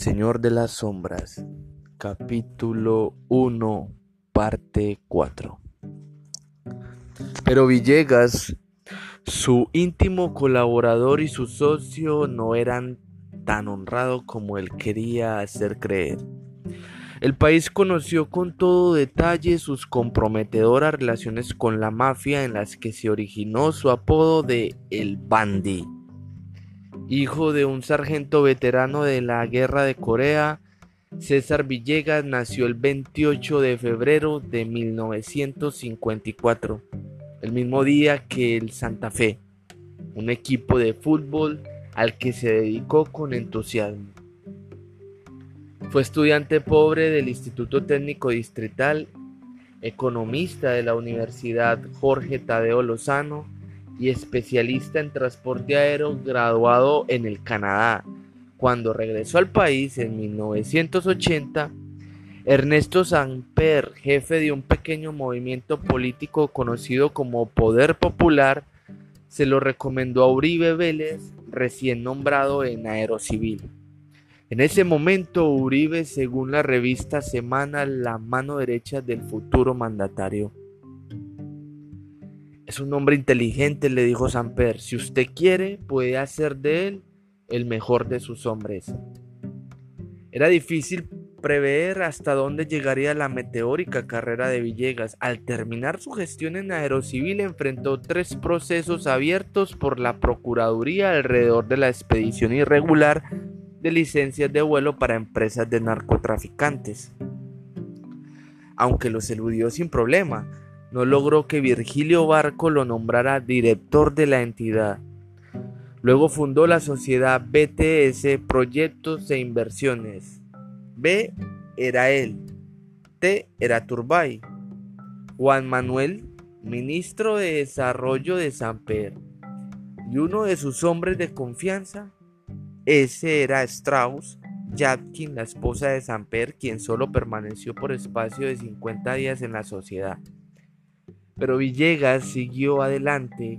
Señor de las Sombras, capítulo 1, parte 4. Pero Villegas, su íntimo colaborador y su socio no eran tan honrados como él quería hacer creer. El país conoció con todo detalle sus comprometedoras relaciones con la mafia en las que se originó su apodo de El Bandi Hijo de un sargento veterano de la Guerra de Corea, César Villegas nació el 28 de febrero de 1954, el mismo día que el Santa Fe, un equipo de fútbol al que se dedicó con entusiasmo. Fue estudiante pobre del Instituto Técnico Distrital, economista de la Universidad Jorge Tadeo Lozano, y especialista en transporte aéreo graduado en el Canadá. Cuando regresó al país en 1980, Ernesto Samper, jefe de un pequeño movimiento político conocido como Poder Popular, se lo recomendó a Uribe Vélez, recién nombrado en Aerocivil. En ese momento, Uribe, según la revista Semana, la mano derecha del futuro mandatario. Es un hombre inteligente, le dijo Samper. Si usted quiere, puede hacer de él el mejor de sus hombres. Era difícil prever hasta dónde llegaría la meteórica carrera de Villegas. Al terminar su gestión en Aerocivil enfrentó tres procesos abiertos por la Procuraduría alrededor de la expedición irregular de licencias de vuelo para empresas de narcotraficantes. Aunque los eludió sin problema, no logró que Virgilio Barco lo nombrara director de la entidad. Luego fundó la sociedad BTS Proyectos e Inversiones. B era él, T era Turbay. Juan Manuel, ministro de Desarrollo de Samper. Y uno de sus hombres de confianza, ese era Strauss, Jatkin, la esposa de Samper, quien solo permaneció por espacio de 50 días en la sociedad. Pero Villegas siguió adelante.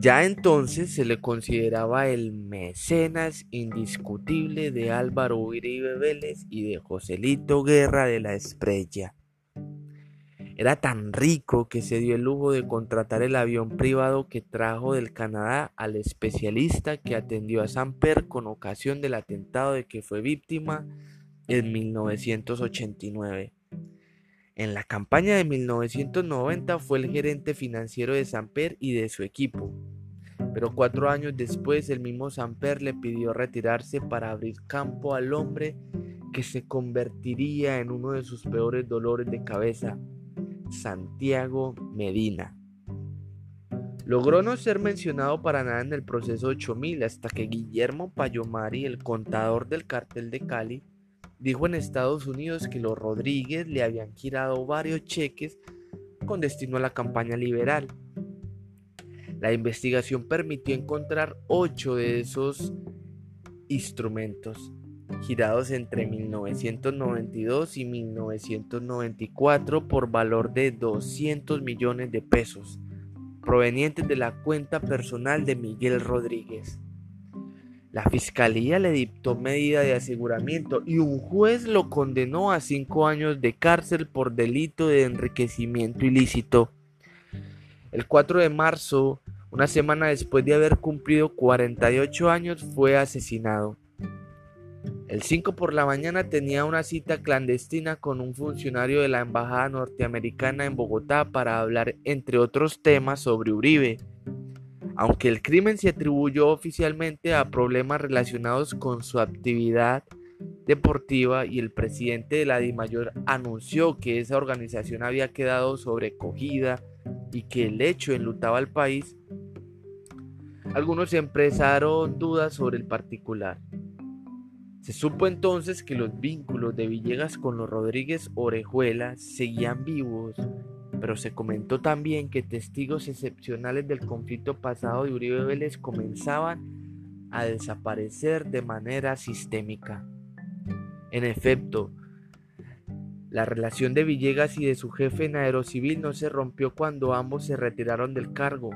Ya entonces se le consideraba el mecenas indiscutible de Álvaro Uribe Vélez y de Joselito Guerra de la Esprella. Era tan rico que se dio el lujo de contratar el avión privado que trajo del Canadá al especialista que atendió a Samper con ocasión del atentado de que fue víctima en 1989. En la campaña de 1990 fue el gerente financiero de Samper y de su equipo. Pero cuatro años después el mismo Samper le pidió retirarse para abrir campo al hombre que se convertiría en uno de sus peores dolores de cabeza, Santiago Medina. Logró no ser mencionado para nada en el proceso 8000 hasta que Guillermo Payomari, el contador del cartel de Cali, dijo en Estados Unidos que los Rodríguez le habían girado varios cheques con destino a la campaña liberal. La investigación permitió encontrar ocho de esos instrumentos, girados entre 1992 y 1994 por valor de 200 millones de pesos, provenientes de la cuenta personal de Miguel Rodríguez. La fiscalía le dictó medida de aseguramiento y un juez lo condenó a cinco años de cárcel por delito de enriquecimiento ilícito. El 4 de marzo, una semana después de haber cumplido 48 años, fue asesinado. El 5 por la mañana tenía una cita clandestina con un funcionario de la Embajada norteamericana en Bogotá para hablar, entre otros temas, sobre Uribe aunque el crimen se atribuyó oficialmente a problemas relacionados con su actividad deportiva y el presidente de la DIMAYOR anunció que esa organización había quedado sobrecogida y que el hecho enlutaba al país, algunos empezaron dudas sobre el particular. Se supo entonces que los vínculos de Villegas con los Rodríguez Orejuela seguían vivos pero se comentó también que testigos excepcionales del conflicto pasado de Uribe Vélez comenzaban a desaparecer de manera sistémica. En efecto, la relación de Villegas y de su jefe en Aerocivil no se rompió cuando ambos se retiraron del cargo.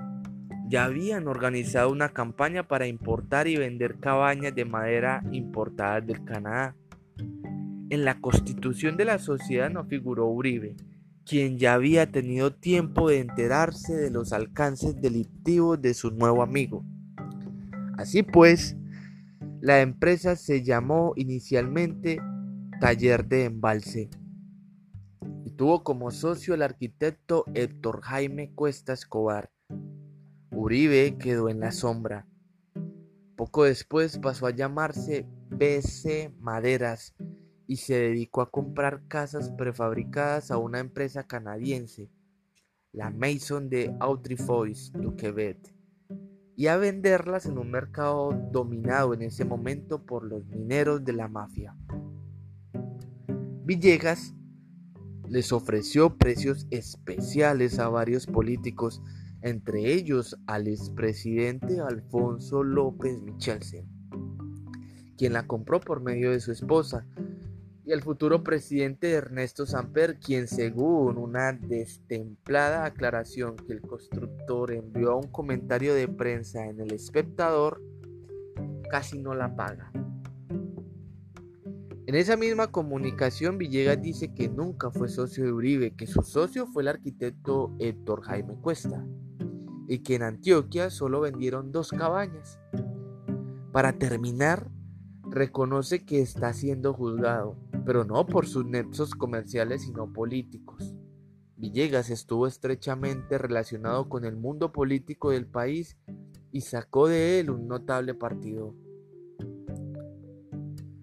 ya habían organizado una campaña para importar y vender cabañas de madera importadas del Canadá. En la constitución de la sociedad no figuró Uribe, quien ya había tenido tiempo de enterarse de los alcances delictivos de su nuevo amigo. Así pues, la empresa se llamó inicialmente Taller de Embalse y tuvo como socio el arquitecto Héctor Jaime Cuesta Escobar. Uribe quedó en la sombra. Poco después pasó a llamarse BC Maderas y se dedicó a comprar casas prefabricadas a una empresa canadiense, la Maison de Autrifois du Quebec, y a venderlas en un mercado dominado en ese momento por los mineros de la mafia. Villegas les ofreció precios especiales a varios políticos, entre ellos al expresidente Alfonso López Michelsen, quien la compró por medio de su esposa, y el futuro presidente Ernesto Samper, quien según una destemplada aclaración que el constructor envió a un comentario de prensa en El Espectador, casi no la paga. En esa misma comunicación Villegas dice que nunca fue socio de Uribe, que su socio fue el arquitecto Héctor Jaime Cuesta y que en Antioquia solo vendieron dos cabañas. Para terminar, reconoce que está siendo juzgado pero no por sus nexos comerciales sino políticos. Villegas estuvo estrechamente relacionado con el mundo político del país y sacó de él un notable partido.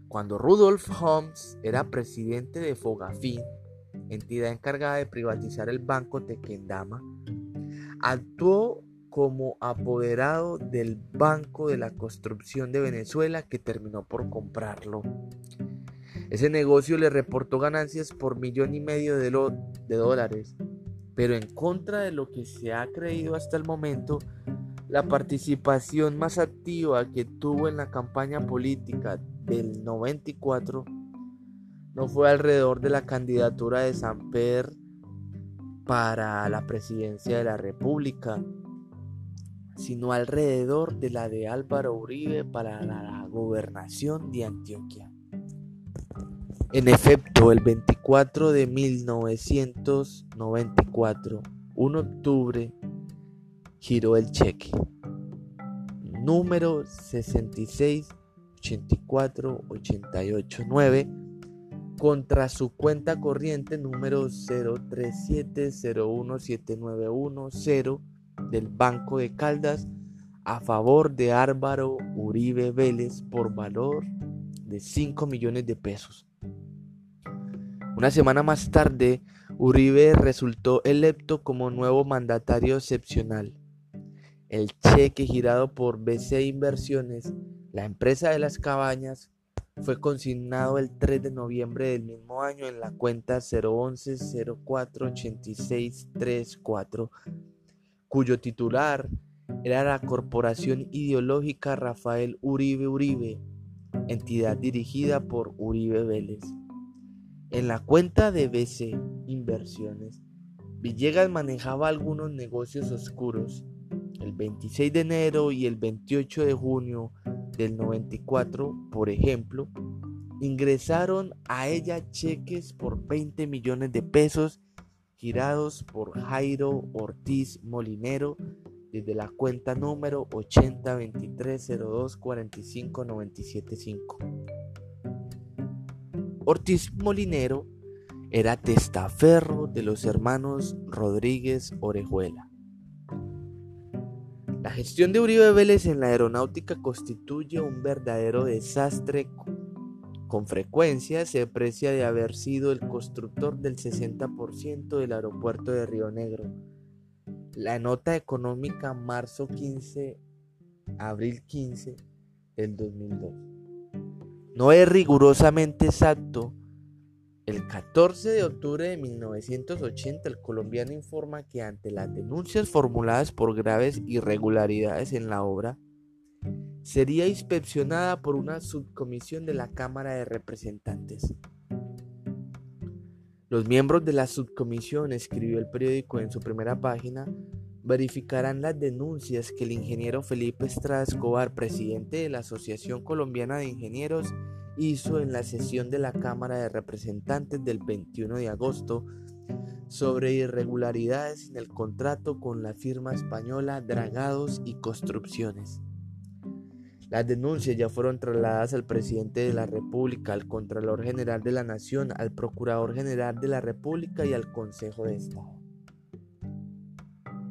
Cuando Rudolf Holmes era presidente de Fogafín, entidad encargada de privatizar el banco Tequendama, actuó como apoderado del Banco de la Construcción de Venezuela que terminó por comprarlo. Ese negocio le reportó ganancias por millón y medio de, dólares, pero en contra de lo que se ha creído hasta el momento, la participación más activa que tuvo en la campaña política del 94 no fue alrededor de la candidatura de Samper para la presidencia de la República, sino alrededor de la de Álvaro Uribe para la gobernación de Antioquia. En efecto, el 24 de 1994, 1 octubre, giró el cheque. Número 66 84 contra su cuenta corriente número 037017910 del Banco de Caldas a favor de Álvaro Uribe Vélez por valor de 5 millones de pesos. Una semana más tarde, Uribe resultó electo como nuevo mandatario excepcional. El cheque girado por BC Inversiones, la empresa de las cabañas, fue consignado el 3 de noviembre del mismo año en la cuenta 011 048634, cuyo titular era la Corporación Ideológica Rafael Uribe Uribe, entidad dirigida por Uribe Vélez. En la cuenta de BC Inversiones, Villegas manejaba algunos negocios oscuros. El 26 de enero y el 28 de junio del 94, por ejemplo, ingresaron a ella cheques por 20 millones de pesos girados por Jairo Ortiz Molinero desde la cuenta número 802302459775. Ortiz Molinero era testaferro de los hermanos Rodríguez Orejuela. La gestión de Uribe Vélez en la aeronáutica constituye un verdadero desastre. Con frecuencia se aprecia de haber sido el constructor del 60% del aeropuerto de Río Negro. La nota económica marzo 15, abril 15 del 2002 no es rigurosamente exacto. El 14 de octubre de 1980 el colombiano informa que ante las denuncias formuladas por graves irregularidades en la obra, sería inspeccionada por una subcomisión de la Cámara de Representantes. Los miembros de la subcomisión, escribió el periódico en su primera página, verificarán las denuncias que el ingeniero Felipe Estrada Escobar, presidente de la Asociación Colombiana de Ingenieros, hizo en la sesión de la Cámara de Representantes del 21 de agosto sobre irregularidades en el contrato con la firma española Dragados y Construcciones. Las denuncias ya fueron trasladadas al presidente de la República, al Contralor General de la Nación, al Procurador General de la República y al Consejo de Estado.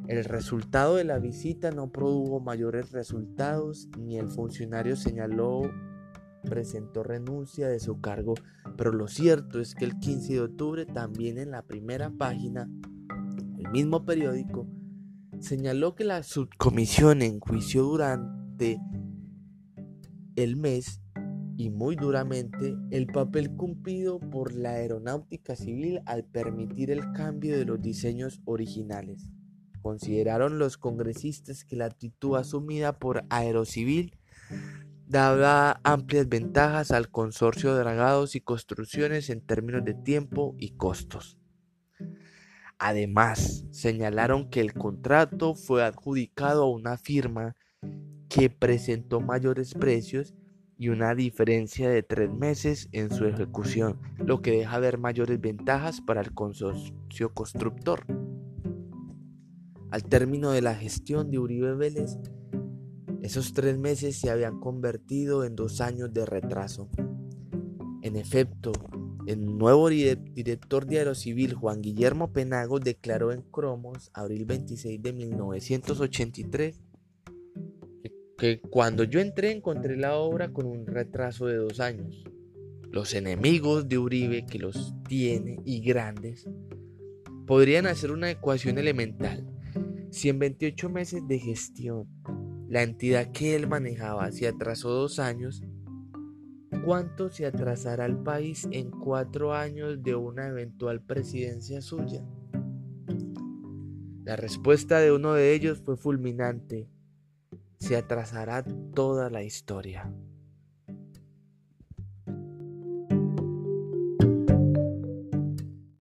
El resultado de la visita no produjo mayores resultados ni el funcionario señaló presentó renuncia de su cargo, pero lo cierto es que el 15 de octubre también en la primera página, el mismo periódico, señaló que la subcomisión enjuició durante el mes y muy duramente el papel cumplido por la aeronáutica civil al permitir el cambio de los diseños originales. Consideraron los congresistas que la actitud asumida por Aerocivil daba amplias ventajas al consorcio de dragados y construcciones en términos de tiempo y costos. Además, señalaron que el contrato fue adjudicado a una firma que presentó mayores precios y una diferencia de tres meses en su ejecución, lo que deja ver mayores ventajas para el consorcio constructor. Al término de la gestión de Uribe Vélez, esos tres meses se habían convertido en dos años de retraso. En efecto, el nuevo director de Aerocivil, Juan Guillermo Penagos, declaró en Cromos, abril 26 de 1983, que cuando yo entré encontré la obra con un retraso de dos años. Los enemigos de Uribe, que los tiene y grandes, podrían hacer una ecuación elemental. Si en 28 meses de gestión la entidad que él manejaba se atrasó dos años, ¿cuánto se atrasará el país en cuatro años de una eventual presidencia suya? La respuesta de uno de ellos fue fulminante. Se atrasará toda la historia.